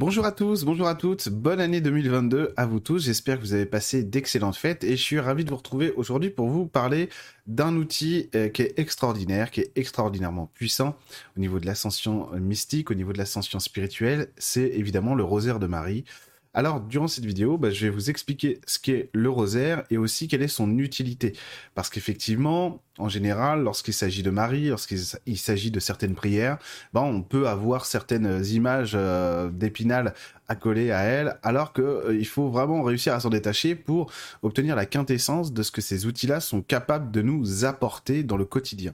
Bonjour à tous, bonjour à toutes, bonne année 2022 à vous tous, j'espère que vous avez passé d'excellentes fêtes et je suis ravi de vous retrouver aujourd'hui pour vous parler d'un outil euh, qui est extraordinaire, qui est extraordinairement puissant au niveau de l'ascension mystique, au niveau de l'ascension spirituelle, c'est évidemment le rosaire de Marie. Alors, durant cette vidéo, bah, je vais vous expliquer ce qu'est le rosaire et aussi quelle est son utilité. Parce qu'effectivement, en général, lorsqu'il s'agit de Marie, lorsqu'il s'agit de certaines prières, ben, on peut avoir certaines images euh, d'Épinal accolées à elle, alors qu'il euh, faut vraiment réussir à s'en détacher pour obtenir la quintessence de ce que ces outils-là sont capables de nous apporter dans le quotidien.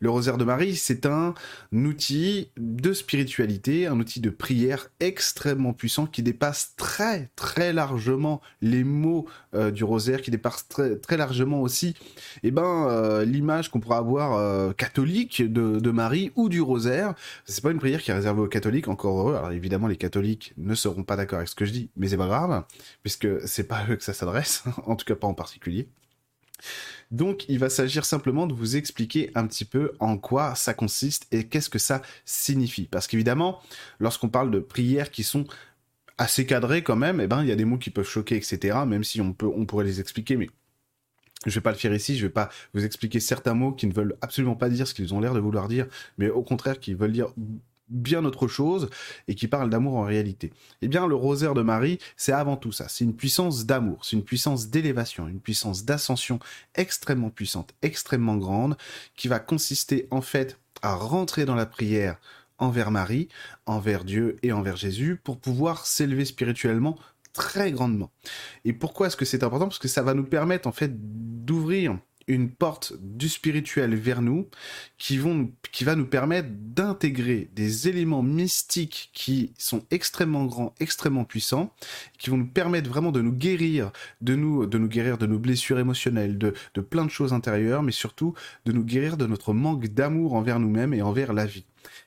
Le rosaire de Marie, c'est un outil de spiritualité, un outil de prière extrêmement puissant qui dépasse très très largement les mots euh, du rosaire, qui dépasse très, très largement aussi eh ben, l'image qu'on pourrait avoir euh, catholique de, Marie ou du rosaire. C'est pas une prière qui est réservée aux catholiques, encore heureux. Alors évidemment, les catholiques ne seront pas d'accord avec ce que je dis, mais c'est pas grave, puisque c'est pas à eux que ça s'adresse, en tout cas pas en particulier. Donc, il va s'agir simplement de vous expliquer un petit peu en quoi ça consiste et qu'est-ce que ça signifie. Parce qu'évidemment, lorsqu'on parle de prières qui sont assez cadrées quand même, eh ben, il y a des mots qui peuvent choquer, etc. Même si on peut, on pourrait les expliquer, mais je vais pas le faire ici, je vais pas vous expliquer certains mots qui ne veulent absolument pas dire ce qu'ils ont l'air de vouloir dire, mais au contraire qui veulent dire bien autre chose et qui parlent d'amour en réalité. Eh bien, le rosaire de Marie, c'est avant tout ça. C'est une puissance d'amour, c'est une puissance d'élévation, une puissance d'ascension extrêmement puissante, extrêmement grande, qui va consister en fait à rentrer dans la prière envers Marie, envers Dieu et envers Jésus pour pouvoir s'élever spirituellement très grandement. Et pourquoi est-ce que c'est important? Parce que ça va nous permettre en fait d'ouvrir une porte du spirituel vers nous qui, vont, qui va nous permettre d'intégrer des éléments mystiques qui sont extrêmement grands, extrêmement puissants, qui vont nous permettre vraiment de nous guérir, de nous, de nous guérir de nos blessures émotionnelles, de, de plein de choses intérieures, mais surtout de nous guérir de notre manque d'amour envers nous-mêmes et envers la vie.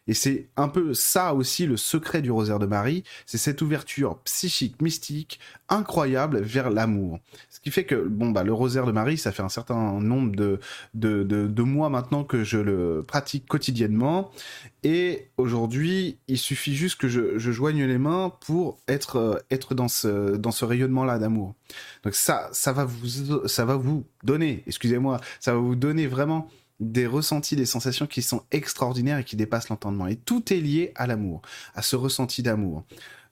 Et c'est un peu ça aussi le secret du rosaire de Marie, c'est cette ouverture psychique, mystique, incroyable vers l'amour. Ce qui fait que, bon, bah, le rosaire de Marie, ça fait un certain nombre de, de, de, mois maintenant que je le pratique quotidiennement. Et aujourd'hui, il suffit juste que je, je, joigne les mains pour être, euh, être dans ce, dans ce rayonnement-là d'amour. Donc ça, ça va vous, ça va vous donner, excusez-moi, ça va vous donner vraiment des ressentis, des sensations qui sont extraordinaires et qui dépassent l'entendement. Et tout est lié à l'amour, à ce ressenti d'amour.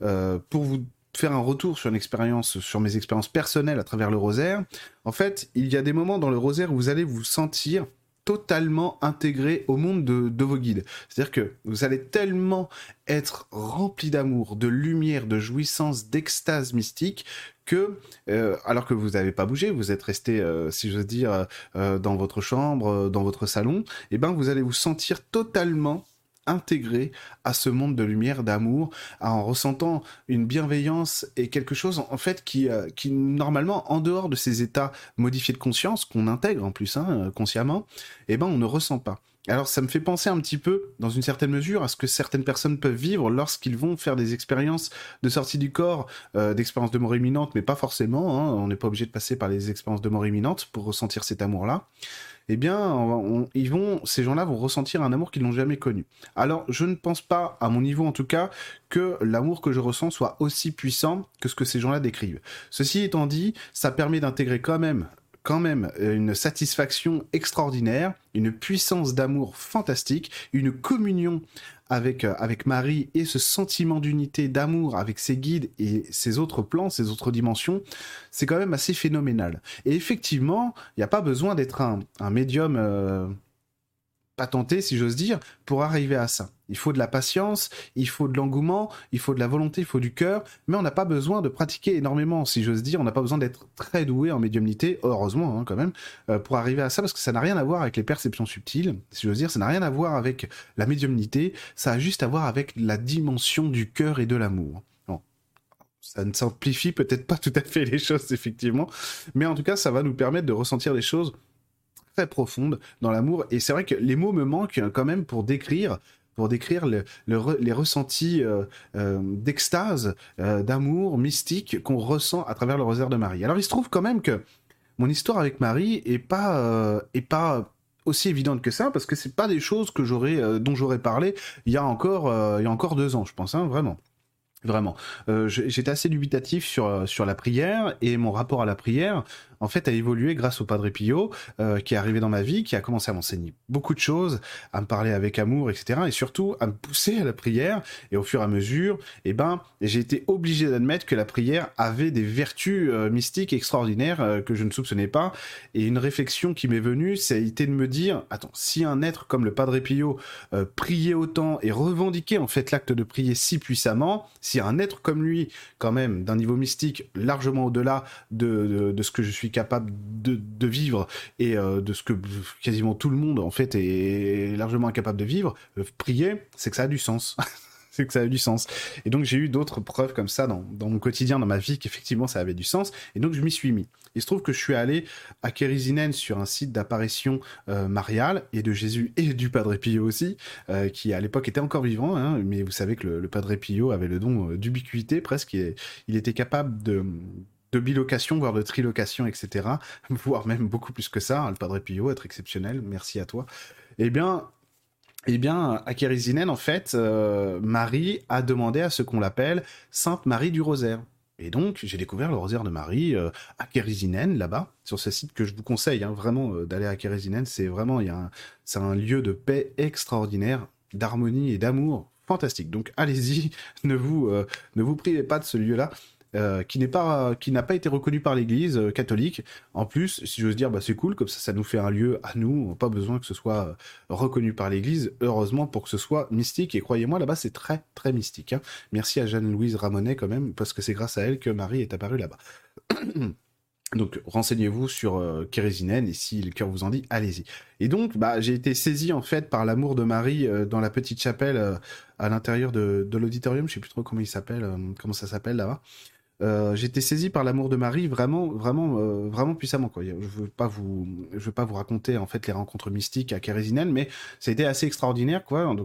Euh, pour vous faire un retour sur une expérience, sur mes expériences personnelles à travers le rosaire, en fait, il y a des moments dans le rosaire où vous allez vous sentir totalement intégré au monde de, vos guides. C'est-à-dire que vous allez tellement être rempli d'amour, de lumière, de jouissance, d'extase mystique que, euh, alors que vous n'avez pas bougé, vous êtes resté, euh, si j'ose dire, euh, dans votre chambre, dans votre salon, et eh ben vous allez vous sentir totalement intégré à ce monde de lumière, d'amour, en ressentant une bienveillance et quelque chose en fait qui, euh, qui normalement en dehors de ces états modifiés de conscience qu'on intègre en plus hein, euh, consciemment, eh ben on ne ressent pas. Alors ça me fait penser un petit peu, dans une certaine mesure, à ce que certaines personnes peuvent vivre lorsqu'ils vont faire des expériences de sortie du corps, euh, d'expériences de mort imminente, mais pas forcément, hein, on n'est pas obligé de passer par les expériences de mort imminente pour ressentir cet amour-là eh bien, ces gens-là vont ressentir un amour qu'ils n'ont jamais connu. Alors, je ne pense pas, à mon niveau en tout cas, que l'amour que je ressens soit aussi puissant que ce que ces gens-là décrivent. Ceci étant dit, ça permet d'intégrer quand même quand même une satisfaction extraordinaire, une puissance d'amour fantastique, une communion avec, euh, avec Marie et ce sentiment d'unité, d'amour avec ses guides et ses autres plans, ses autres dimensions, c'est quand même assez phénoménal. Et effectivement, il n'y a pas besoin d'être un, un médium euh, patenté, si j'ose dire, pour arriver à ça. Il faut de la patience, il faut de l'engouement, il faut de la volonté, il faut du cœur, mais on n'a pas besoin de pratiquer énormément, si j'ose dire. On n'a pas besoin d'être très doué en médiumnité, heureusement hein, quand même, euh, pour arriver à ça, parce que ça n'a rien à voir avec les perceptions subtiles, si j'ose dire. Ça n'a rien à voir avec la médiumnité, ça a juste à voir avec la dimension du cœur et de l'amour. ça ne simplifie peut-être pas tout à fait les choses, effectivement, mais en tout cas, ça va nous permettre de ressentir des choses profonde dans l'amour. Et c'est vrai que les mots me manquent quand même pour décrire pour décrire le, les ressentis euh, euh, d'extase, euh, d'amour mystique qu'on ressent à travers le rosaire de Marie. Alors il se trouve quand même que mon histoire avec Marie est pas est pas aussi évidente que ça parce que c'est pas des choses que j'aurais dont j'aurais parlé il y a encore il y a encore deux ans je pense hein, vraiment. Vraiment. Euh, j'étais assez dubitatif sur, sur la prière et mon rapport à la prière en fait, a évolué grâce au Padre Pio, euh, qui est arrivé dans ma vie, qui a commencé à m'enseigner beaucoup de choses, à me parler avec amour, etc. Et surtout, à me pousser à la prière. Et au fur et à mesure, eh ben, j'ai été obligé d'admettre que la prière avait des vertus euh, mystiques extraordinaires euh, que je ne soupçonnais pas. Et une réflexion qui m'est venue, été de me dire, attends, si un être comme le Padre Pio priait autant et revendiquait en fait l'acte de prier si puissamment, si un être comme lui, quand même, d'un niveau mystique largement au-delà de, de ce que je suis capable de, vivre et euh, de ce que quasiment tout le monde en fait est largement incapable de vivre, euh, prier, c'est que ça a du sens. c'est que ça a du sens. Et donc j'ai eu d'autres preuves comme ça dans, mon quotidien, dans ma vie, qu'effectivement ça avait du sens. Et donc je m'y suis mis. Il se trouve que je suis allé à Kérisinen sur un site d'apparition euh, mariale et de Jésus et du Padre Pio aussi, qui à l'époque était encore vivant, hein, mais vous savez que le, Padre Pio avait le don d'ubiquité presque, il était capable de de bilocation, voire de trilocation, etc. Voire même beaucoup plus que ça. Hein, le Padre Pio, être exceptionnel. Merci à toi. Eh bien, eh bien, à Kérisinen, en fait, euh, Marie a demandé à ce qu'on l'appelle Sainte Marie du Rosaire. Et donc, j'ai découvert le rosaire de Marie euh, à Kérisinen, là-bas, sur ce site que je vous conseille hein, vraiment euh, d'aller à Kérisinen. C'est vraiment, il c'est un lieu de paix extraordinaire, d'harmonie et d'amour fantastique. Donc, allez-y, ne vous, ne vous privez pas de ce lieu-là. Euh, qui n'est pas, qui n'a pas été reconnu par l'Église euh, catholique. En plus, si j'ose dire, bah, c'est cool, comme ça, ça nous fait un lieu à nous. On pas besoin que ce soit euh, reconnu par l'Église. Heureusement pour que ce soit mystique. Et croyez-moi, là-bas, c'est très, très mystique. Hein. Merci à Jeanne-Louise Ramonet quand même, parce que c'est grâce à elle que Marie est apparue là-bas. Donc renseignez-vous sur euh, et si le cœur vous en dit, allez-y. Et donc bah, j'ai été saisi en fait par l'amour de Marie dans la petite chapelle à l'intérieur de, de l'auditorium, je sais plus trop comment il s'appelle, comment ça s'appelle là-bas. Euh, j'étais saisi par l'amour de Marie vraiment, vraiment, euh, vraiment puissamment. Je veux veux pas vous raconter les rencontres mystiques à Kérésinène, mais ça a été assez extraordinaire,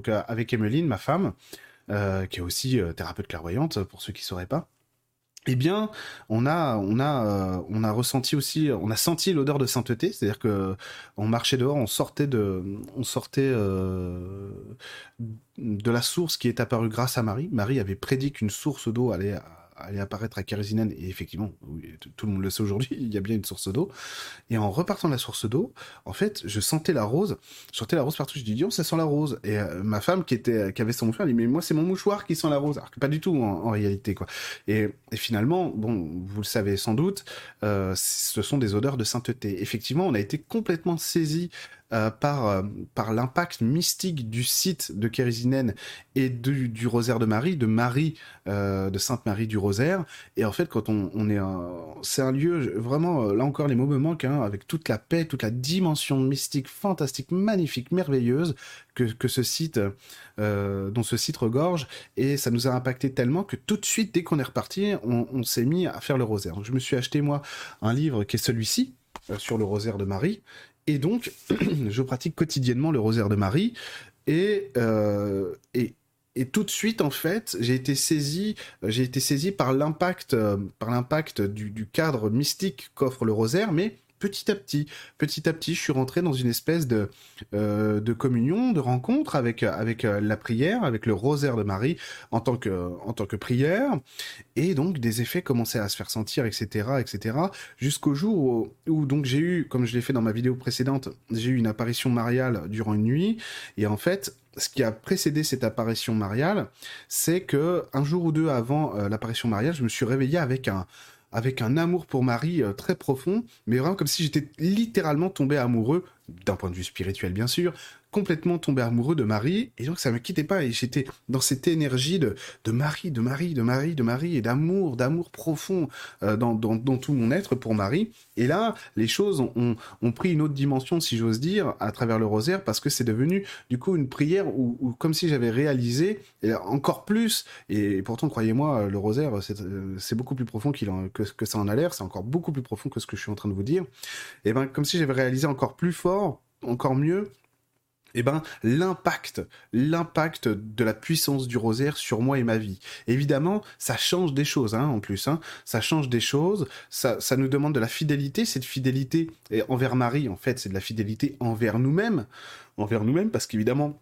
euh, avec Emeline, ma femme, qui est aussi thérapeute clairvoyante pour ceux qui sauraient pas. Eh on a ressenti aussi, on a senti l'odeur de sainteté, c'est-à-dire que on marchait dehors, on sortait de, on sortait de la source qui est apparue grâce à Marie. Marie avait prédit qu'une source d'eau allait allait apparaître à Kérisinen, et effectivement, tout le monde le sait aujourd'hui, il y a bien une source d'eau. Et en repartant de la source d'eau, en fait, je sentais la rose, je sentais la rose partout, je dis, oh, ça sent la rose. Et euh, ma femme qui était, qui avait son mouchoir, elle dit, mais moi, c'est mon mouchoir qui sent la rose. Alors que pas du tout, en, réalité, quoi. Et, finalement, bon, vous le savez sans doute, euh, ce sont des odeurs de sainteté. Effectivement, on a été complètement saisis euh, par, euh, par l'impact mystique du site de Kérisinen et du, du, rosaire de Marie, de Marie, euh, de Sainte Marie du Rosaire. Et en fait, quand on, on est, c'est un lieu vraiment, là encore, les mots me manquent, hein, avec toute la paix, toute la dimension mystique, fantastique, magnifique, merveilleuse que, que ce site, dont ce site regorge. Et ça nous a impacté tellement que tout de suite, dès qu'on est reparti, on, on s'est mis à faire le rosaire. Donc, je me suis acheté moi un livre qui est celui-ci sur le rosaire de Marie et donc, je pratique quotidiennement le rosaire de Marie. Et, euh, et, et tout de suite, en fait, j'ai été saisi, j'ai été saisi par l'impact, euh, du, du, cadre mystique qu'offre le rosaire, mais petit à petit, petit à petit, je suis rentré dans une espèce de, euh, de communion, de rencontre avec, avec euh, la prière, avec le rosaire de Marie en tant que, en tant que prière. Et donc, des effets commençaient à se faire sentir, etc., etc., jusqu'au jour où, donc j'ai eu, comme je l'ai fait dans ma vidéo précédente, j'ai eu une apparition mariale durant une nuit. Et en fait, ce qui a précédé cette apparition mariale, c'est que un jour ou deux avant euh, l'apparition mariale, je me suis réveillé avec un, avec un amour pour Marie euh, très profond, mais vraiment comme si j'étais littéralement tombé amoureux, d'un point de vue spirituel bien sûr, complètement tombé amoureux de Marie, et donc ça me quittait pas, et j'étais dans cette énergie de, de Marie, de Marie, de Marie, de Marie, et d'amour, d'amour profond euh, dans, dans, dans, tout mon être pour Marie. Et là, les choses ont, ont, pris une autre dimension, si j'ose dire, à travers le rosaire, parce que c'est devenu du coup une prière où, comme si j'avais réalisé encore plus, et pourtant croyez-moi, le rosaire, c'est beaucoup plus profond que, que ça en a l'air, c'est encore beaucoup plus profond que ce que je suis en train de vous dire, et ben comme si j'avais réalisé encore plus fort, encore mieux, eh ben, l'impact, l'impact de la puissance du rosaire sur moi et ma vie. Évidemment, ça change des choses, hein, en plus, hein. Ça change des choses, ça, ça nous demande de la fidélité. Cette fidélité envers Marie, en fait, c'est de la fidélité envers nous-mêmes, envers nous-mêmes, parce qu'évidemment,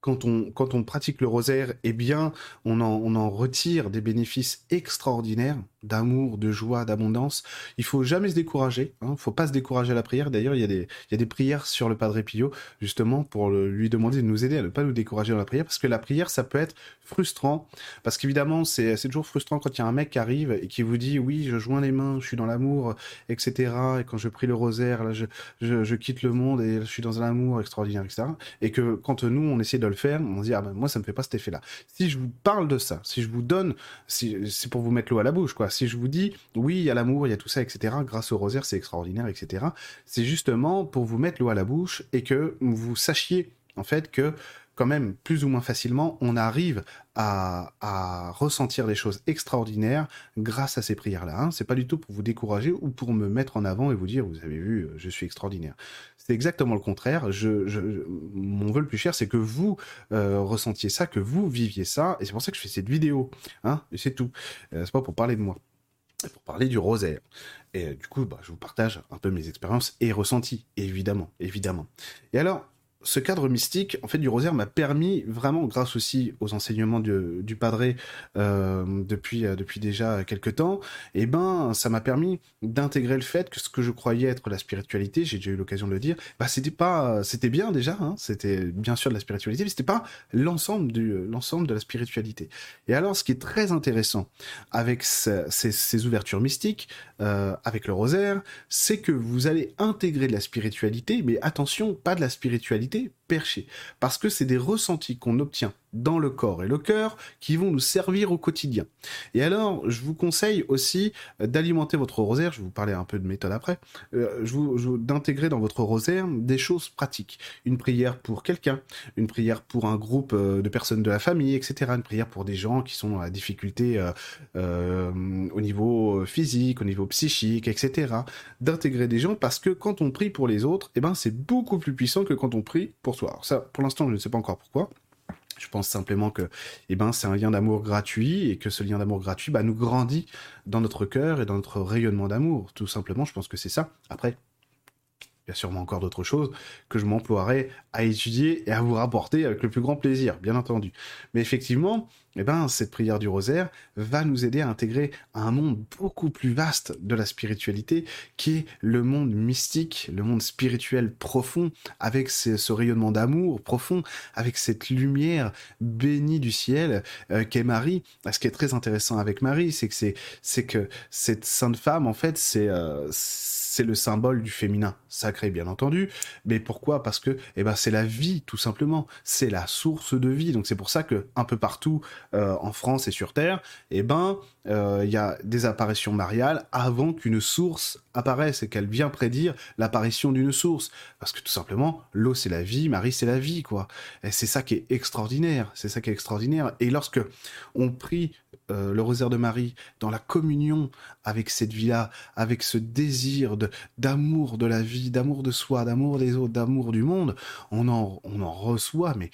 quand on, quand on pratique le rosaire, eh bien, on en, on en retire des bénéfices extraordinaires d'amour, de joie, d'abondance. Il faut jamais se décourager. Hein. faut pas se décourager à la prière. D'ailleurs, il y a des, il y a des prières sur le Padre Pio, justement, pour lui demander de nous aider à ne pas nous décourager dans la prière, parce que la prière, ça peut être frustrant. Parce qu'évidemment, c'est, c'est toujours frustrant quand il y a un mec qui arrive et qui vous dit, oui, je joins les mains, je suis dans l'amour, etc. Et quand je prie le rosaire, là, je, je, je quitte le monde et je suis dans un amour extraordinaire, etc. Et que quand nous, on essaie de le faire, on se dit, ah ben, moi, ça me fait pas cet effet-là. Si je vous parle de ça, si je vous donne, si, c'est pour vous mettre l'eau à la bouche, quoi si je vous dis, oui, il y a l'amour, il y a tout ça, etc., grâce au rosaire, c'est extraordinaire, etc., c'est justement pour vous mettre l'eau à la bouche et que vous sachiez, en fait, que quand même, plus ou moins facilement, on arrive à, ressentir des choses extraordinaires grâce à ces prières-là. Hein. C'est pas du tout pour vous décourager ou pour me mettre en avant et vous dire, vous avez vu, je suis extraordinaire. C'est exactement le contraire. Je, mon vœu le plus cher, c'est que vous euh, ressentiez ça, que vous viviez ça, et c'est pour ça que je fais cette vidéo. Hein, et c'est tout. Euh, c'est pas pour parler de moi pour parler du rosaire. Et euh, du coup, bah, je vous partage un peu mes expériences et ressentis, évidemment, évidemment. Et alors, ce cadre mystique, en fait, du rosaire m'a permis vraiment, grâce aussi aux enseignements du, padre euh, depuis euh, depuis déjà quelques temps, et eh ben, ça m'a permis d'intégrer le fait que ce que je croyais être la spiritualité, j'ai déjà eu l'occasion de le dire, bah c'était pas, c'était bien déjà, hein, c'était bien sûr de la spiritualité, mais c'était pas l'ensemble du l'ensemble de la spiritualité. Et alors, ce qui est très intéressant avec ces, ouvertures mystiques, euh, avec le rosaire, c'est que vous allez intégrer de la spiritualité, mais attention, pas de la spiritualité été perché. Parce que c'est des ressentis qu'on obtient dans le corps et le cœur qui vont nous servir au quotidien. Et alors, je vous conseille aussi euh, d'alimenter votre rosaire, je vais vous parler un peu de méthode après, euh, je vous, d'intégrer dans votre rosaire des choses pratiques. Une prière pour quelqu'un, une prière pour un groupe euh, de personnes de la famille, etc. Une prière pour des gens qui sont à difficulté au niveau physique, au niveau psychique, etc. D'intégrer des gens parce que quand on prie pour les autres, eh ben, c'est beaucoup plus puissant que quand on prie pour Alors ça, pour l'instant, je ne sais pas encore pourquoi. Je pense simplement que, eh ben, c'est un lien d'amour gratuit et que ce lien d'amour gratuit, bah, nous grandit dans notre cœur et dans notre rayonnement d'amour. Tout simplement, je pense que c'est ça. Après, il y a sûrement encore d'autres choses que je m'emploierai à étudier et à vous rapporter avec le plus grand plaisir, bien entendu. Mais effectivement, eh ben, cette prière du rosaire va nous aider à intégrer un monde beaucoup plus vaste de la spiritualité, qui est le monde mystique, le monde spirituel profond, avec ce, rayonnement d'amour profond, avec cette lumière bénie du ciel euh, qu'est Marie. Ce qui est très intéressant avec Marie, c'est que c'est, que cette sainte femme, en fait, c'est, euh, c'est le symbole du féminin sacré, bien entendu. Mais pourquoi? Parce que, eh ben, c'est la vie, tout simplement. C'est la source de vie. Donc c'est pour ça que un peu partout euh, en France et sur Terre, eh ben, euh, il y a des apparitions mariales avant qu'une source apparaisse et qu'elle vient prédire l'apparition d'une source. Parce que tout simplement, l'eau c'est la vie, Marie c'est la vie, quoi. Et c'est ça qui est extraordinaire. C'est ça qui est extraordinaire. Et lorsque on prie euh, le rosaire de Marie dans la communion avec cette vie-là, avec ce désir de d'amour de la vie, d'amour de soi, d'amour des autres, d'amour du monde, on en, reçoit, mais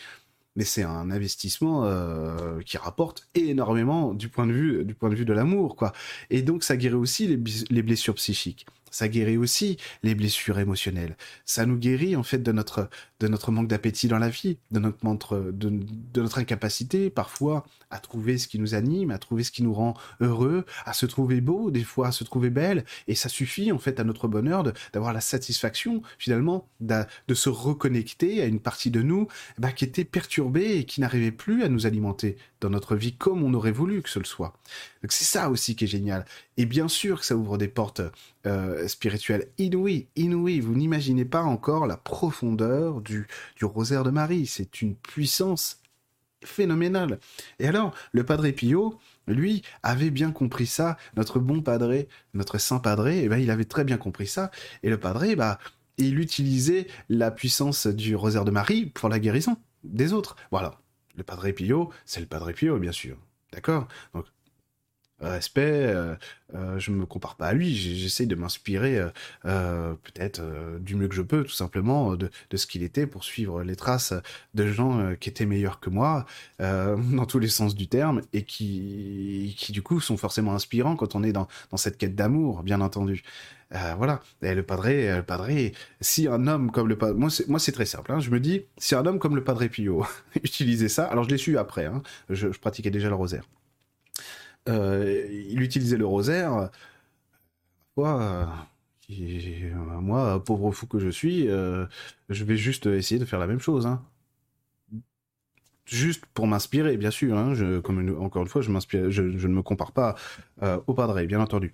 mais c'est un investissement euh, qui rapporte énormément du point de vue du point de vue de l'amour quoi. Et donc ça guérit aussi les blessures psychiques ça guérit aussi les blessures émotionnelles. Ça nous guérit en fait de notre de notre manque d'appétit dans la vie, de notre de, de, notre incapacité parfois à trouver ce qui nous anime, à trouver ce qui nous rend heureux, à se trouver beau, des fois à se trouver belle. Et ça suffit en fait à notre bonheur d'avoir la satisfaction finalement de, se reconnecter à une partie de nous bah, qui était perturbée et qui n'arrivait plus à nous alimenter dans notre vie comme on aurait voulu que ce le soit. C'est ça aussi qui est génial. Et bien sûr que ça ouvre des portes euh, spirituelles inouïes, inouïes. Vous n'imaginez pas encore la profondeur du, du rosaire de Marie. C'est une puissance phénoménale. Et alors, le Padre Pio, lui, avait bien compris ça. Notre bon Padre, notre saint Padre, eh ben, il avait très bien compris ça. Et le Padre, bah, il utilisait la puissance du rosaire de Marie pour la guérison des autres. Voilà. Le Padre Pio, c'est le Padre Pio, bien sûr. D'accord? Donc, respect, euh, euh, je me compare pas à lui, j'essaie de m'inspirer euh, peut-être du mieux que je peux, tout simplement, de, de ce qu'il était pour suivre les traces de gens qui étaient meilleurs que moi, dans tous les sens du terme, et qui, qui, du coup sont forcément inspirants quand on est dans, dans cette quête d'amour, bien entendu. Voilà. Et le padré, euh, le padré, si un homme comme le padré, moi c'est, très simple. Hein. Je me dis, si un homme comme le padré Pio utilisait ça, alors je l'ai su après. Hein. Je, pratiquais déjà le rosaire. Euh, il utilisait le rosaire. Quoi moi, pauvre fou que je suis, je vais juste essayer de faire la même chose. Hein juste pour m'inspirer, bien sûr. Hein, encore une fois, je, je, ne me compare pas euh, au Padre, bien entendu.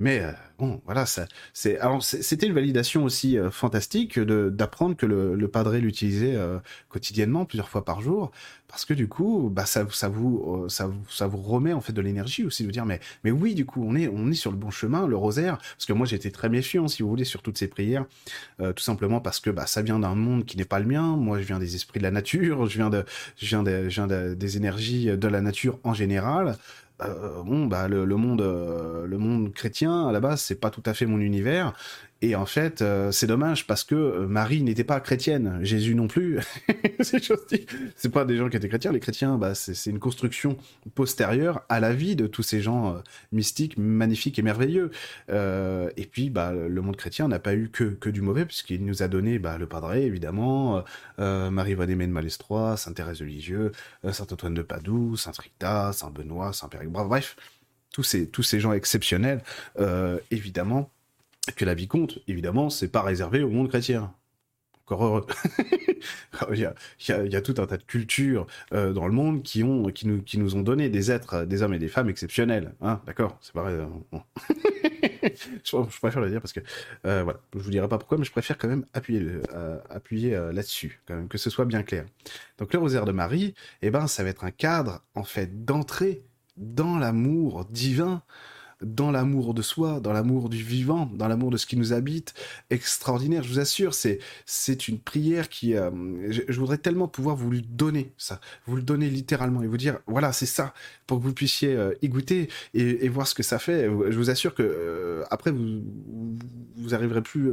Mais euh, bon, voilà, c'était une validation aussi euh, fantastique d'apprendre que le, le padré l'utilisait euh, quotidiennement, plusieurs fois par jour, parce que du coup, bah ça, ça vous, ça vous, ça vous remet en fait de l'énergie aussi de vous dire, mais, mais oui, du coup, on est, on est sur le bon chemin, le rosaire, parce que moi j'étais très méfiant, si vous voulez, sur toutes ces prières, tout simplement parce que bah ça vient d'un monde qui n'est pas le mien. Moi, je viens des esprits de la nature, je viens de, je viens, de, je viens de, des énergies de la nature en général. Euh, bon, bah, le, monde, euh, le monde chrétien, à la base, c'est pas tout à fait mon univers. Et en fait, euh, c'est dommage parce que euh, Marie n'était pas chrétienne, Jésus non plus. c'est pas des gens qui étaient chrétiens. Les chrétiens, bah, c'est une construction postérieure à la vie de tous ces gens euh, mystiques, magnifiques et merveilleux. et puis, bah, le monde chrétien n'a pas eu que, que du mauvais puisqu'il nous a donné bah, le Padre, évidemment, Marie Vanémée de Malestroit, Sainte Thérèse de Lisieux, Saint Antoine de Padoue, Saint Rita, Saint Benoît, Saint Père. Bref, tous ces tous ces gens exceptionnels, évidemment que la vie compte, évidemment, c'est pas réservé au monde chrétien. Encore heureux. il, y a, tout un tas de cultures euh, dans le monde qui, ont, qui, nous, qui nous ont donné des êtres, des hommes et des femmes exceptionnels. Hein, D'accord? C'est pareil. Euh, je, préfère le dire parce que, euh, voilà, je vous dirai pas pourquoi, mais je préfère quand même appuyer, appuyer là-dessus, que ce soit bien clair. Donc le rosaire de Marie, eh ben, ça va être un cadre, en fait, d'entrée dans l'amour divin dans l'amour de soi, dans l'amour du vivant, dans l'amour de ce qui nous habite, extraordinaire. Je vous assure, c'est une prière qui, euh, je, voudrais tellement pouvoir vous le donner ça, vous le donner littéralement et vous dire voilà c'est ça pour que vous puissiez euh, y goûter et, voir ce que ça fait. Je vous assure que euh, après vous vous arriverez plus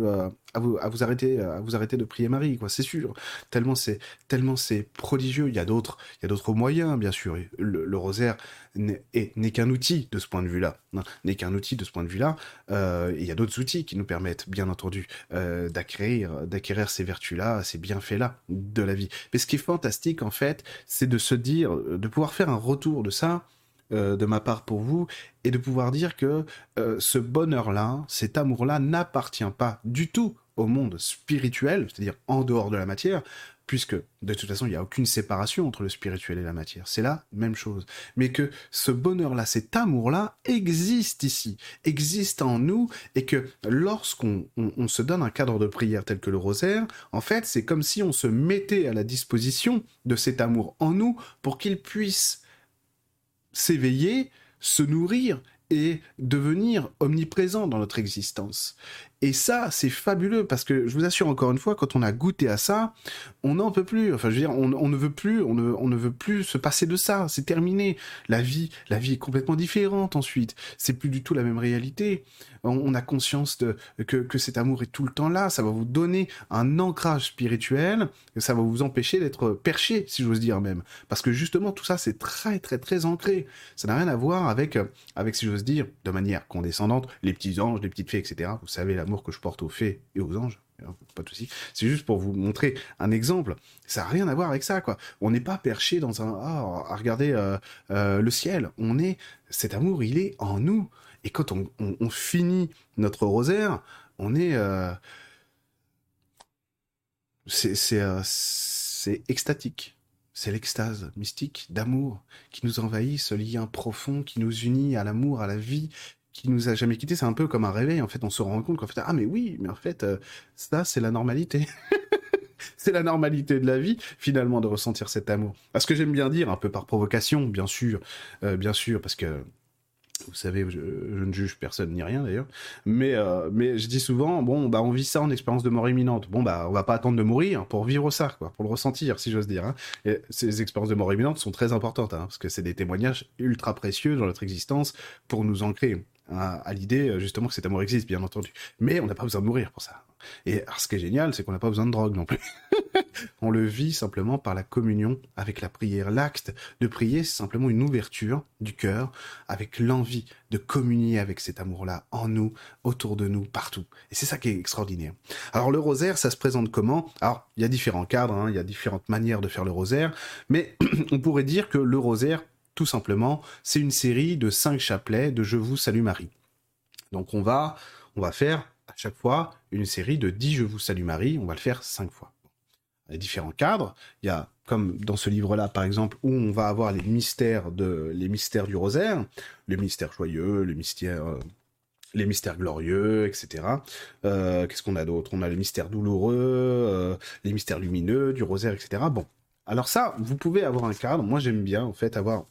à vous à arrêter à vous arrêter de prier Marie quoi, c'est sûr. Tellement c'est tellement c'est prodigieux. Il y a d'autres il y a d'autres moyens bien sûr. Le, rosaire n'est qu'un outil de ce point de vue-là n'est qu'un outil de ce point de vue-là. Euh, il y a d'autres outils qui nous permettent, bien entendu, euh, d'acquérir, d'acquérir ces vertus-là, ces bienfaits-là de la vie. Mais ce qui est fantastique, en fait, c'est de se dire, de pouvoir faire un retour de ça. Euh, de ma part pour vous et de pouvoir dire que ce bonheur-là, cet amour-là n'appartient pas du tout au monde spirituel, c'est-à-dire en dehors de la matière, puisque de toute façon, il n'y a aucune séparation entre le spirituel et la matière. C'est la même chose. Mais que ce bonheur-là, cet amour-là existe ici, existe en nous, et que lorsqu'on on, se donne un cadre de prière tel que le rosaire, en fait, c'est comme si on se mettait à la disposition de cet amour en nous pour qu'il puisse s'éveiller, se nourrir et devenir omniprésent dans notre existence. Et ça, c'est fabuleux parce que je vous assure encore une fois, quand on a goûté à ça, on n'en peut plus. Enfin, je veux dire, on, ne veut plus, on ne, veut plus se passer de ça. C'est terminé. La vie, la vie est complètement différente ensuite. C'est plus du tout la même réalité. On, a conscience que, que cet amour est tout le temps là. Ça va vous donner un ancrage spirituel. Et ça va vous empêcher d'être perché, si j'ose dire même. Parce que justement, tout ça, c'est très, très, très ancré. Ça n'a rien à voir avec, avec, si j'ose dire, de manière condescendante, les petits anges, les petites fées, etc. Vous savez, la que je porte aux fées et aux anges. Pas de souci. C'est juste pour vous montrer un exemple. Ça n'a rien à voir avec ça, quoi. On n'est pas perché dans un ah, à regarder euh, euh, le ciel. On est cet amour, il est en nous. Et quand on, finit notre rosaire, on est euh, c'est extatique. C'est l'extase mystique d'amour qui nous envahit, ce lien profond qui nous unit à l'amour, à la vie, qui nous a jamais quitté, c'est un peu comme un réveil. En fait, on se rend compte qu'en fait, ah mais oui, mais en fait, euh, ça c'est la normalité. c'est la normalité de la vie, finalement, de ressentir cet amour. Ce que j'aime bien dire, un peu par provocation, bien sûr, euh, bien sûr, parce que vous savez, je, ne juge personne ni rien d'ailleurs, mais euh, mais je dis souvent, bon bah on vit ça en expérience de mort imminente. Bon bah on va pas attendre de mourir pour vivre ça, quoi, pour le ressentir, si j'ose dire. Hein. Et ces expériences de mort imminente sont très importantes, hein, parce que c'est des témoignages ultra précieux dans notre existence pour nous ancrer à, l'idée euh, justement que cet amour existe, bien entendu. Mais on n'a pas besoin de mourir pour ça. Et ce qui est génial, c'est qu'on n'a pas besoin de drogue non plus. On le vit simplement par la communion avec la prière. L'acte de prier, c'est simplement une ouverture du cœur avec l'envie de communier avec cet amour-là en nous, autour de nous, partout. Et c'est ça qui est extraordinaire. Alors le rosaire, ça se présente comment? Alors, il y a différents cadres, hein, il y a différentes manières de faire le rosaire, mais on pourrait dire que le rosaire, tout simplement, c'est une série de cinq chapelets de Je vous salue Marie. Donc on va, faire à chaque fois une série de 10 Je vous salue Marie, on va le faire cinq fois. Il différents cadres, il y a comme dans ce livre-là par exemple où on va avoir les mystères de les mystères du rosaire, le mystère joyeux, le mystère euh, les mystères glorieux, etc. Euh, Qu'est-ce qu'on a d'autre? On a les mystères douloureux, euh, les mystères lumineux du rosaire, etc. Bon, alors ça, vous pouvez avoir un cadre. Moi, j'aime bien en fait avoir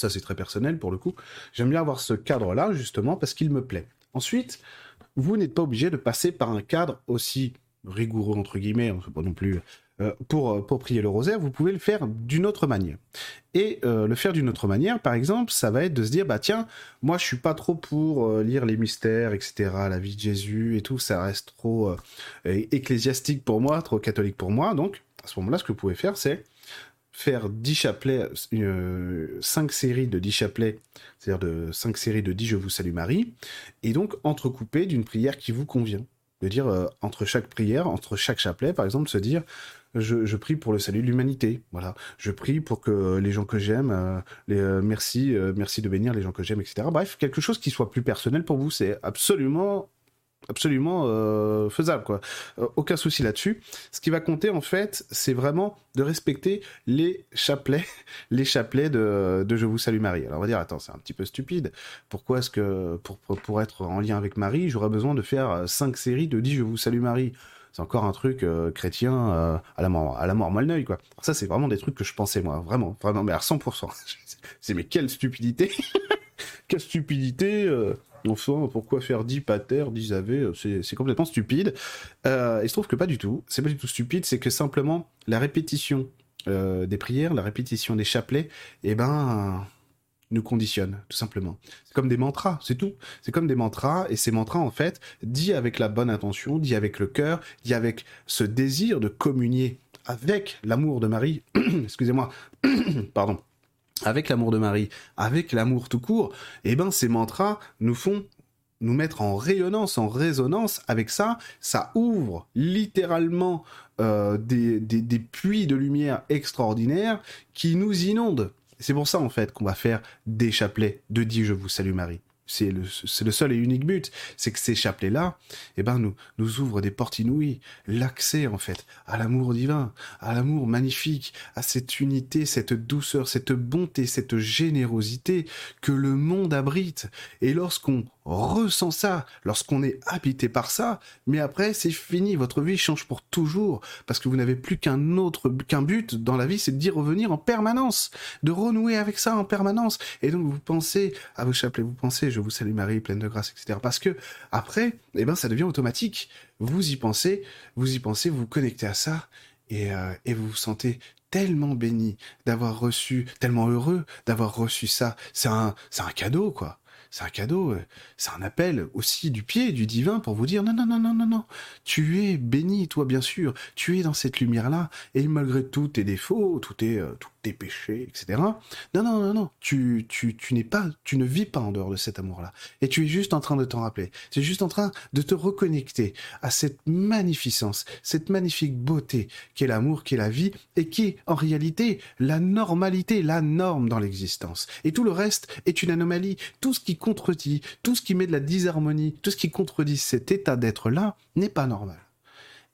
ça, c'est très personnel pour le coup. J'aime bien avoir ce cadre-là justement parce qu'il me plaît. Ensuite, vous n'êtes pas obligé de passer par un cadre aussi rigoureux entre guillemets, pas non plus euh, pour, euh, pour prier le rosaire, vous pouvez le faire d'une autre manière. Et euh, le faire d'une autre manière, par exemple, ça va être de se dire, bah tiens, moi je suis pas trop pour lire les mystères, etc., la vie de Jésus et tout, ça reste trop ecclésiastique pour moi, trop catholique pour moi. Donc, à ce moment-là, ce que vous pouvez faire, c'est faire 10 chapelets, 5 séries de 10 chapelets, c'est-à-dire de 5 séries de 10 Je vous salue Marie, et donc entrecouper d'une prière qui vous convient de dire euh, entre chaque prière, entre chaque chapelet, par exemple, se dire je, je prie pour le salut de l'humanité. Voilà, je prie pour que les gens que j'aime, euh, euh, merci, merci de bénir les gens que j'aime, etc. Bref, quelque chose qui soit plus personnel pour vous, c'est absolument absolument euh, faisable quoi. Euh, aucun souci là-dessus. Ce qui va compter en fait, c'est vraiment de respecter les chapelets, les chapelets de, de Je vous salue Marie. Alors on va dire attends, c'est un petit peu stupide. Pourquoi est-ce que pour, pour être en lien avec Marie, j'aurais besoin de faire cinq séries de 10 Je vous salue Marie? C'est encore un truc euh, chrétien à la mort à la mort Malneuil quoi. ça c'est vraiment des trucs que je pensais moi, vraiment, vraiment mais à 100%. c'est mais quelle stupidité. quelle stupidité Enfin, pourquoi faire 10 pater, 10 ave C'est complètement stupide. Euh, il se trouve que pas du tout. C'est pas du tout stupide, c'est que simplement la répétition euh, des prières, la répétition des chapelets, eh ben, nous conditionne, tout simplement. C'est comme des mantras, c'est tout. C'est comme des mantras, et ces mantras, en fait, dit avec la bonne intention, dit avec le cœur, dit avec ce désir de communier avec l'amour de Marie. Excusez-moi, pardon avec l'amour de Marie, avec l'amour tout court, eh ben ces mantras nous font nous mettre en rayonnance, en résonance avec ça, ça ouvre littéralement euh, des, puits de lumière extraordinaires qui nous inondent. C'est pour ça en fait qu'on va faire des chapelets de Dis je vous salue Marie c'est le, le, seul et unique but, c'est que ces chapelets-là, eh ben, nous, nous ouvrent des portes inouïes, l'accès, en fait, à l'amour divin, à l'amour magnifique, à cette unité, cette douceur, cette bonté, cette générosité que le monde abrite. Et lorsqu'on ressent ça, lorsqu'on est habité par ça, mais après c'est fini, votre vie change pour toujours, parce que vous n'avez plus qu'un autre, qu'un but dans la vie, c'est d'y revenir en permanence, de renouer avec ça en permanence. Et donc vous pensez à vos chapelets, vous pensez, je vous salue Marie, pleine de grâce, etc. Parce que après, eh ben ça devient automatique. Vous y pensez, vous y pensez, vous vous connectez à ça, et, euh, et vous vous sentez tellement béni d'avoir reçu, tellement heureux d'avoir reçu ça. C'est un, c'est un cadeau, quoi c'est un cadeau, euh, c'est un appel aussi du pied, du divin pour vous dire non, non, non, non, non, non, tu es béni, toi bien sûr, tu es dans cette lumière-là, et malgré tous tes défauts, tous tes, euh, tes péchés, etc. Non, non, non, non, tu, tu, tu n'es pas, tu ne vis pas en dehors de cet amour-là, et tu es juste en train de t'en rappeler, tu es juste en train de te reconnecter à cette magnificence, cette magnifique beauté qu'est l'amour, qu'est la vie, et qui est en réalité la normalité, la norme dans l'existence. Et tout le reste est une anomalie, tout ce qui contredit, tout ce qui met de la disharmonie, tout ce qui contredit cet état d'être-là n'est pas normal.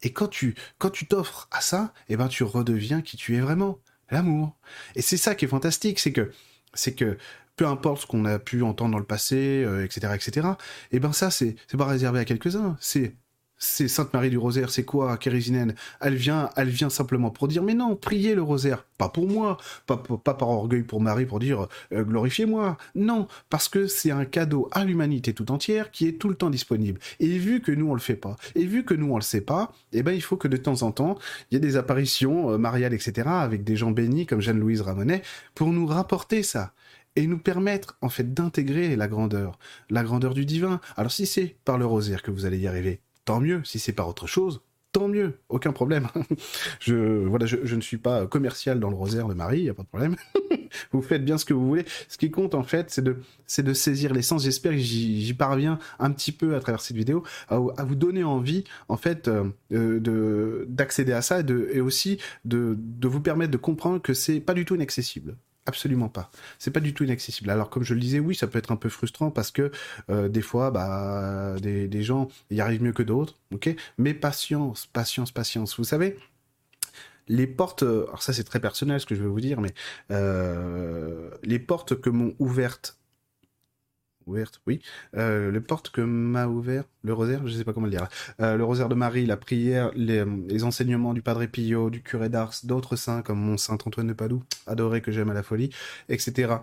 Et quand tu, quand tu t'offres à ça, eh ben, tu redeviens qui tu es vraiment. L'amour. Et c'est ça qui est fantastique, c'est que, c'est que, peu importe ce qu'on a pu entendre dans le passé, etc., etc., eh ben, ça, c'est, c'est pas réservé à quelques-uns. C'est c'est Sainte Marie du Rosaire, c'est quoi, Kérésinène? Elle vient, elle vient simplement pour dire, mais non, priez le Rosaire, pas pour moi, pas, pas par orgueil pour Marie pour dire, euh, glorifiez-moi, non, parce que c'est un cadeau à l'humanité tout entière qui est tout le temps disponible. Et vu que nous on le fait pas, et vu que nous on le sait pas, eh ben il faut que de temps en temps, il y ait des apparitions euh, mariales, etc., avec des gens bénis comme Jeanne-Louise Ramonet, pour nous rapporter ça et nous permettre en fait d'intégrer la grandeur, la grandeur du divin. Alors si c'est par le rosaire que vous allez y arriver, tant mieux. Si c'est par autre chose, tant mieux, aucun problème. je, ne suis pas commercial dans le rosaire de Marie, il a pas de problème. vous faites bien ce que vous voulez. Ce qui compte, en fait, c'est de, saisir l'essence. J'espère que j'y parviens un petit peu à travers cette vidéo, à, vous donner envie, en fait, euh, de, d'accéder à ça et aussi de, de vous permettre de comprendre que c'est pas du tout inaccessible. Absolument pas. C'est pas du tout inaccessible. Alors comme je le disais, oui, ça peut être un peu frustrant parce que euh, des fois, bah, des, gens y arrivent mieux que d'autres. Mais patience, patience, patience. Vous savez, les portes, euh, alors ça c'est très personnel ce que je vais vous dire, mais euh, les portes que m'ont ouvertes ouverte, oui. Euh, les portes que m'a ouvert le rosaire, je sais pas comment le dire. Euh, le rosaire de Marie, la prière, les, enseignements du Padre Pio, du curé d'Ars, d'autres saints comme mon saint Antoine de Padoue, adoré que j'aime à la folie, etc.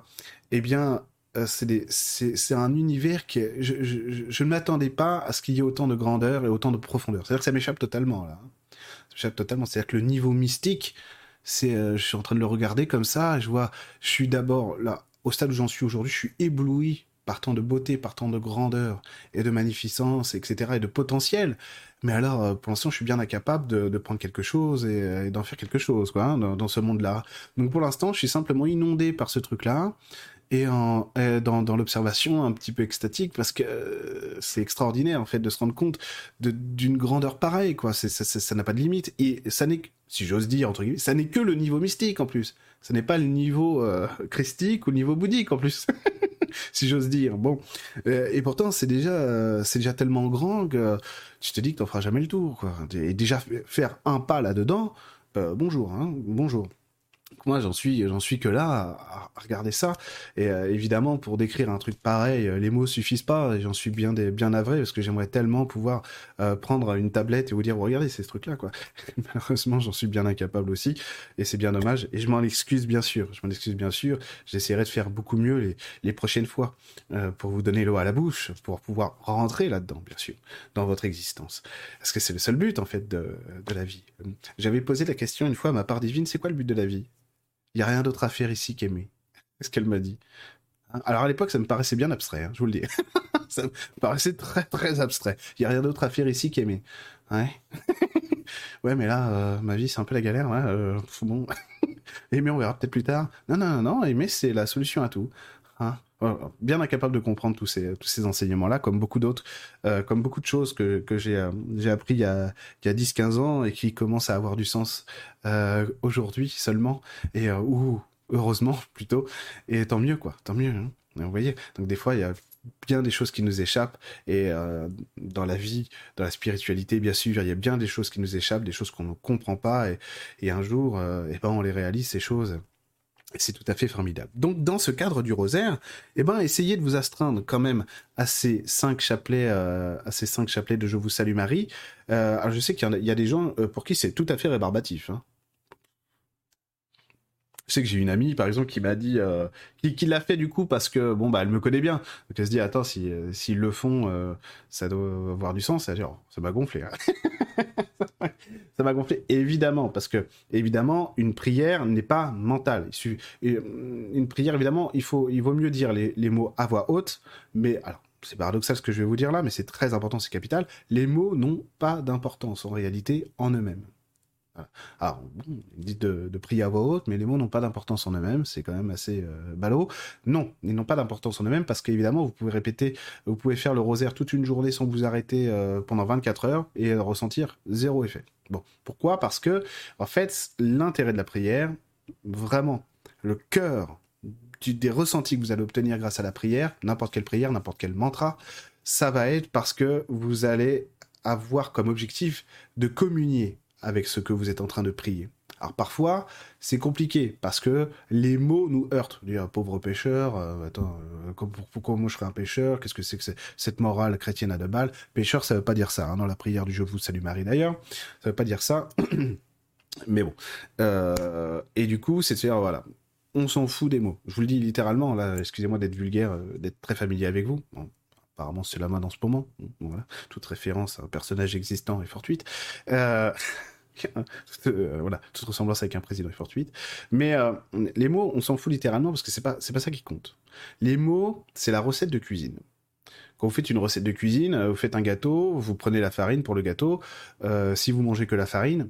Eh bien, euh, c'est un univers qui je, je, ne m'attendais pas à ce qu'il y ait autant de grandeur et autant de profondeur. C'est-à-dire que ça m'échappe totalement là. Ça m'échappe totalement. C'est-à-dire que le niveau mystique, c'est, euh, je suis en train de le regarder comme ça. Je vois, je suis d'abord là au stade où j'en suis aujourd'hui, je suis ébloui partant de beauté, partant de grandeur et de magnificence, etc., et de potentiel. Mais alors, euh, pour l'instant, je suis bien incapable de, prendre quelque chose et, d'en faire quelque chose, quoi, hein, dans, ce monde-là. Donc, pour l'instant, je suis simplement inondé par ce truc-là et, en, dans, l'observation un petit peu extatique parce que euh, c'est extraordinaire, en fait, de se rendre compte d'une grandeur pareille, quoi. ça n'a pas de limite. Et ça n'est, si j'ose dire, entre guillemets, ça n'est que le niveau mystique, en plus. Ce n'est pas le niveau euh, christique ou le niveau bouddhique, en plus. si j'ose dire. Bon, euh, et pourtant c'est déjà c'est déjà tellement grand que tu te dis que t'en feras jamais le tour, quoi. Et déjà faire un pas là-dedans, bonjour, hein, bonjour moi j'en suis j'en suis que là à, regarder ça. Et euh, évidemment pour décrire un truc pareil euh, les mots suffisent pas j'en suis bien des, bien parce que j'aimerais tellement pouvoir euh, prendre une tablette et vous dire regardez ces trucs là quoi. Malheureusement j'en suis bien incapable aussi et c'est bien dommage. Et je m'en excuse bien sûr. Je m'en excuse bien sûr. J'essaierai de faire beaucoup mieux les, les prochaines fois pour vous donner l'eau à la bouche pour pouvoir rentrer là-dedans bien sûr dans votre existence. Parce que c'est le seul but en fait de, de la vie. J'avais posé la question une fois à ma part divine c'est quoi le but de la vie? Il n'y a rien d'autre à faire ici qu'aimer. C'est ce qu'elle m'a dit. Hein, alors à l'époque, ça me paraissait bien abstrait, hein, je vous le dis. ça me paraissait très très abstrait. Il n'y a rien d'autre à faire ici qu'aimer. Ouais. ouais, mais là, euh, ma vie, c'est un peu la galère. Ouais, euh, bon. aimer, on verra peut-être plus tard. Non, non, non, non. Aimer, c'est la solution à tout. Hein? Bien incapable de comprendre tous ces, enseignements-là, comme beaucoup d'autres, euh, comme beaucoup de choses que, euh, j'ai appris il y a, il y a 10-15 ans et qui commencent à avoir du sens euh, aujourd'hui seulement, et ou heureusement plutôt, et tant mieux quoi, tant mieux. Hein. Vous voyez, donc des fois il y a bien des choses qui nous échappent et dans la vie, dans la spiritualité, bien sûr, il y a bien des choses qui nous échappent, des choses qu'on ne comprend pas et, un jour, et ben on les réalise ces choses c'est tout à fait formidable. Donc, dans ce cadre du rosaire, eh ben, essayez de vous astreindre quand même à ces cinq chapelets, euh, à ces cinq chapelets de Je vous salue Marie. Euh, alors, je sais qu'il y, a des gens euh, pour qui c'est tout à fait rébarbatif. Hein. Je sais que j'ai une amie, par exemple, qui m'a dit, euh, qui, l'a fait du coup parce que bon bah elle me connaît bien, donc elle se dit attends si euh, s'ils le font, euh, ça doit avoir du sens. Ça, genre, ça m'a gonflé. Hein. ça m'a gonflé évidemment parce que évidemment une prière n'est pas mentale. une prière évidemment il faut il vaut mieux dire les, les mots à voix haute, mais alors c'est paradoxal ce que je vais vous dire là, mais c'est très important, c'est capital. Les mots n'ont pas d'importance en réalité en eux-mêmes. Alors, il dit de, prier à voix haute, mais les mots n'ont pas d'importance en eux-mêmes, c'est quand même assez euh, ballot. Non, ils n'ont pas d'importance en eux-mêmes parce qu'évidemment, vous pouvez répéter, vous pouvez faire le rosaire toute une journée sans vous arrêter euh, pendant 24 heures et ressentir zéro effet. Bon, pourquoi? Parce que, en fait, l'intérêt de la prière, vraiment, le cœur des ressentis que vous allez obtenir grâce à la prière, n'importe quelle prière, n'importe quel mantra, ça va être parce que vous allez avoir comme objectif de communier avec ce que vous êtes en train de prier. Alors parfois, c'est compliqué parce que les mots nous heurtent. Dire pauvre pécheur, euh, attends, euh, pourquoi moi je serais un pécheur Qu'est-ce que c'est que cette morale chrétienne à deux balles? Pécheur, ça veut pas dire ça. Hein, dans la prière du Je vous salue Marie d'ailleurs, ça veut pas dire ça. Mais bon. Euh, et du coup, c'est de dire voilà, on s'en fout des mots. Je vous le dis littéralement. Là, excusez-moi d'être vulgaire, d'être très familier avec vous. apparemment, c'est la mode en ce moment. Voilà. Toute référence à un personnage existant est fortuite. Euh... Euh, voilà, toute ressemblance avec un président est fortuite. Mais euh, les mots, on s'en fout littéralement parce que c'est pas, c'est pas ça qui compte. Les mots, c'est la recette de cuisine. Quand vous faites une recette de cuisine, euh, vous faites un gâteau, vous prenez la farine pour le gâteau. Si vous mangez que la farine,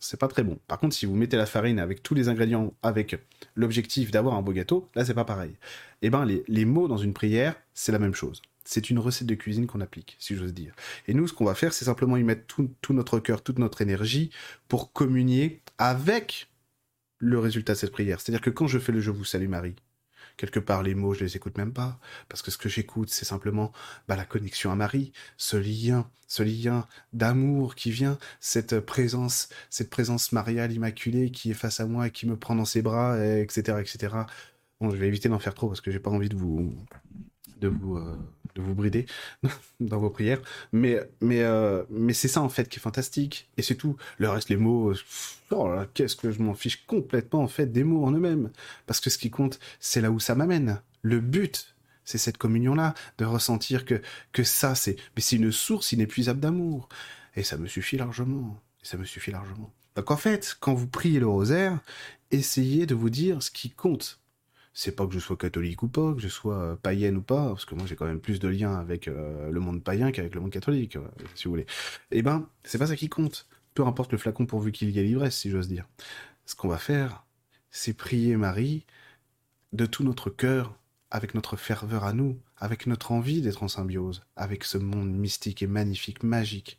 c'est pas très bon. Par contre, si vous mettez la farine avec tous les ingrédients, avec l'objectif d'avoir un beau gâteau, là c'est pas pareil. Eh ben les, les mots dans une prière, c'est la même chose. C'est une recette de cuisine qu'on applique, si j'ose dire. Et nous, ce qu'on va faire, c'est simplement y mettre tout, notre cœur, toute notre énergie pour communier avec le résultat de cette prière. C'est-à-dire que quand je fais le Je vous salue Marie, quelque part les mots je les écoute même pas parce que ce que j'écoute c'est simplement bah, la connexion à Marie ce lien ce lien d'amour qui vient cette présence cette présence mariale immaculée qui est face à moi et qui me prend dans ses bras etc etc bon je vais éviter d'en faire trop parce que j'ai pas envie de vous de vous euh, de vous brider dans vos prières. Mais, mais, euh, mais c'est ça en fait qui est fantastique. Et c'est tout. Le reste, les mots, oh qu'est-ce que je m'en fiche complètement en fait des mots en eux-mêmes. Parce que ce qui compte, c'est là où ça m'amène. Le but, c'est cette communion-là, de ressentir que, que ça, c'est, mais c'est une source inépuisable d'amour. Et ça me suffit largement. Et ça me suffit largement. Donc en fait, quand vous priez le rosaire, essayez de vous dire ce qui compte c'est pas que je sois catholique ou pas, que je sois euh, païenne ou pas, parce que moi j'ai quand même plus de liens avec euh, le monde païen qu'avec le monde catholique, euh, si vous voulez. Eh ben, c'est pas ça qui compte. Peu importe le flacon pourvu qu'il y ait l'ivresse, si j'ose dire. Ce qu'on va faire, c'est prier Marie de tout notre cœur, avec notre ferveur à nous, avec notre envie d'être en symbiose, avec ce monde mystique et magnifique, magique,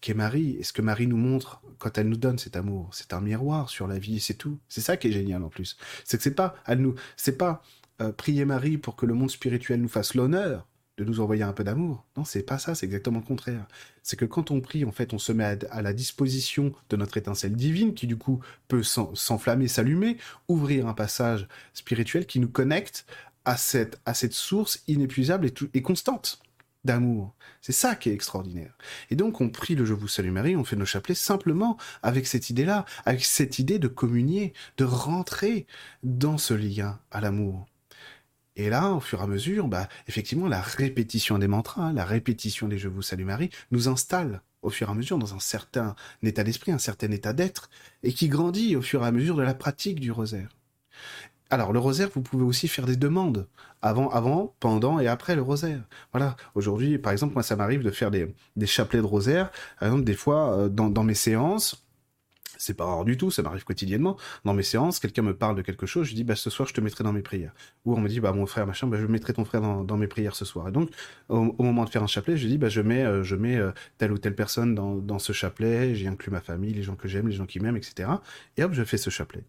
qu'est Marie. Et ce que Marie nous montre quand elle nous donne cet amour, c'est un miroir sur la vie, c'est tout. C'est ça qui est génial en plus. C'est que c'est pas, elle nous, c'est pas euh, prier Marie pour que le monde spirituel nous fasse l'honneur de nous envoyer un peu d'amour. Non, c'est pas ça, c'est exactement le contraire. C'est que quand on prie, en fait, on se met à, à la disposition de notre étincelle divine qui, du coup, peut s'enflammer, s'allumer, ouvrir un passage spirituel qui nous connecte à cette, à cette source inépuisable et, tout, et constante d'amour. C'est ça qui est extraordinaire. Et donc on prie le Je vous salue Marie, on fait nos chapelets simplement avec cette idée-là, avec cette idée de communier, de rentrer dans ce lien à l'amour. Et là, au fur et à mesure, bah, effectivement, la répétition des mantras, la répétition des Je vous salue Marie, nous installe au fur et à mesure dans un certain état d'esprit, un certain état d'être, et qui grandit au fur et à mesure de la pratique du rosaire. Alors, le rosaire, vous pouvez aussi faire des demandes avant, avant, pendant et après le rosaire. Voilà. Aujourd'hui, par exemple, moi, ça m'arrive de faire des, des chapelets de rosaire. Par exemple, des fois, euh, dans, mes séances, c'est pas rare du tout, ça m'arrive quotidiennement. Dans mes séances, quelqu'un me parle de quelque chose, je dis bah ce soir je te mettrai dans mes prières. Ou on me dit bah mon frère machin, bah je mettrai ton frère dans, mes prières ce soir. Et donc au, au, moment de faire un chapelet, je dis bah je mets euh, je mets euh, telle ou telle personne dans, dans ce chapelet, j'y inclus ma famille, les gens que j'aime, les gens qui m'aiment, etc. Et hop je fais ce chapelet.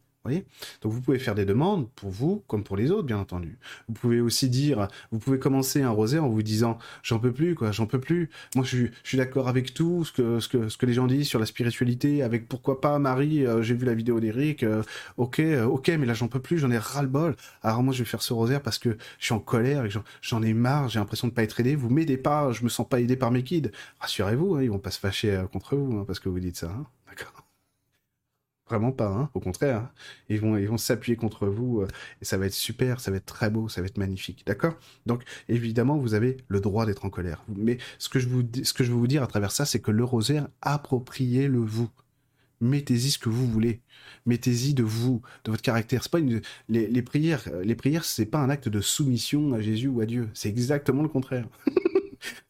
Donc vous pouvez faire des demandes pour vous comme pour les autres, bien entendu. Vous pouvez aussi dire, vous pouvez commencer un rosaire en vous disant j'en peux plus, quoi, j'en peux plus. Moi je suis, d'accord avec tout ce que, les gens disent sur la spiritualité, avec pourquoi pas Marie, euh, j'ai vu la vidéo d'Eric, euh, ok, euh, ok, mais là j'en peux plus, j'en ai ras-le-bol. Alors moi je vais faire ce rosaire parce que je suis en colère et j'en ai marre, j'ai l'impression de pas être aidé. Vous m'aidez pas, je me sens pas aidé par mes kids. Rassurez-vous, hein, ils vont pas se fâcher contre vous hein, parce que vous dites ça. Hein. D'accord Vraiment pas, hein au contraire. Hein. Ils vont, ils vont s'appuyer contre vous euh, et ça va être super, ça va être très beau, ça va être magnifique, d'accord? Donc évidemment, vous avez le droit d'être en colère. Mais ce que je vous, ce que je veux vous dire à travers ça, c'est que le rosaire, appropriez-le vous. Mettez-y ce que vous voulez. Mettez-y de vous, de votre caractère. Pas les, les prières, les prières, c'est pas un acte de soumission à Jésus ou à Dieu. C'est exactement le contraire.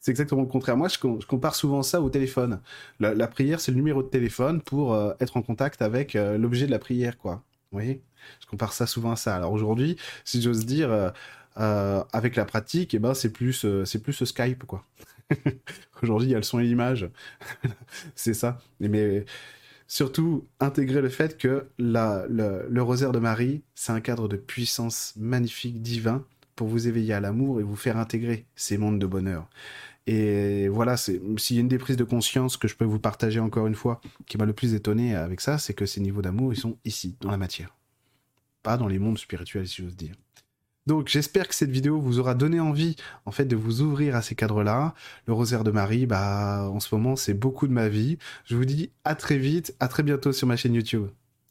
c'est exactement le contraire. Moi, je, compare souvent ça au téléphone. La, prière, c'est le numéro de téléphone pour euh, être en contact avec euh, l'objet de la prière, quoi. Vous voyez? Je compare ça souvent à ça. Alors aujourd'hui, si j'ose dire, euh, avec la pratique, eh ben, c'est plus, c'est plus Skype, quoi. aujourd'hui, il y a le son et l'image. c'est ça. Mais surtout, intégrer le fait que le rosaire de Marie, c'est un cadre de puissance magnifique, divin, pour vous éveiller à l'amour et vous faire intégrer ces mondes de bonheur. Et voilà, s'il y a une des prises de conscience que je peux vous partager encore une fois, qui m'a le plus étonné avec ça, c'est que ces niveaux d'amour, ils sont ici, dans la matière. Pas dans les mondes spirituels, si j'ose dire. Donc j'espère que cette vidéo vous aura donné envie en fait de vous ouvrir à ces cadres-là. Le rosaire de Marie, bah en ce moment c'est beaucoup de ma vie. Je vous dis à très vite, à très bientôt sur ma chaîne YouTube.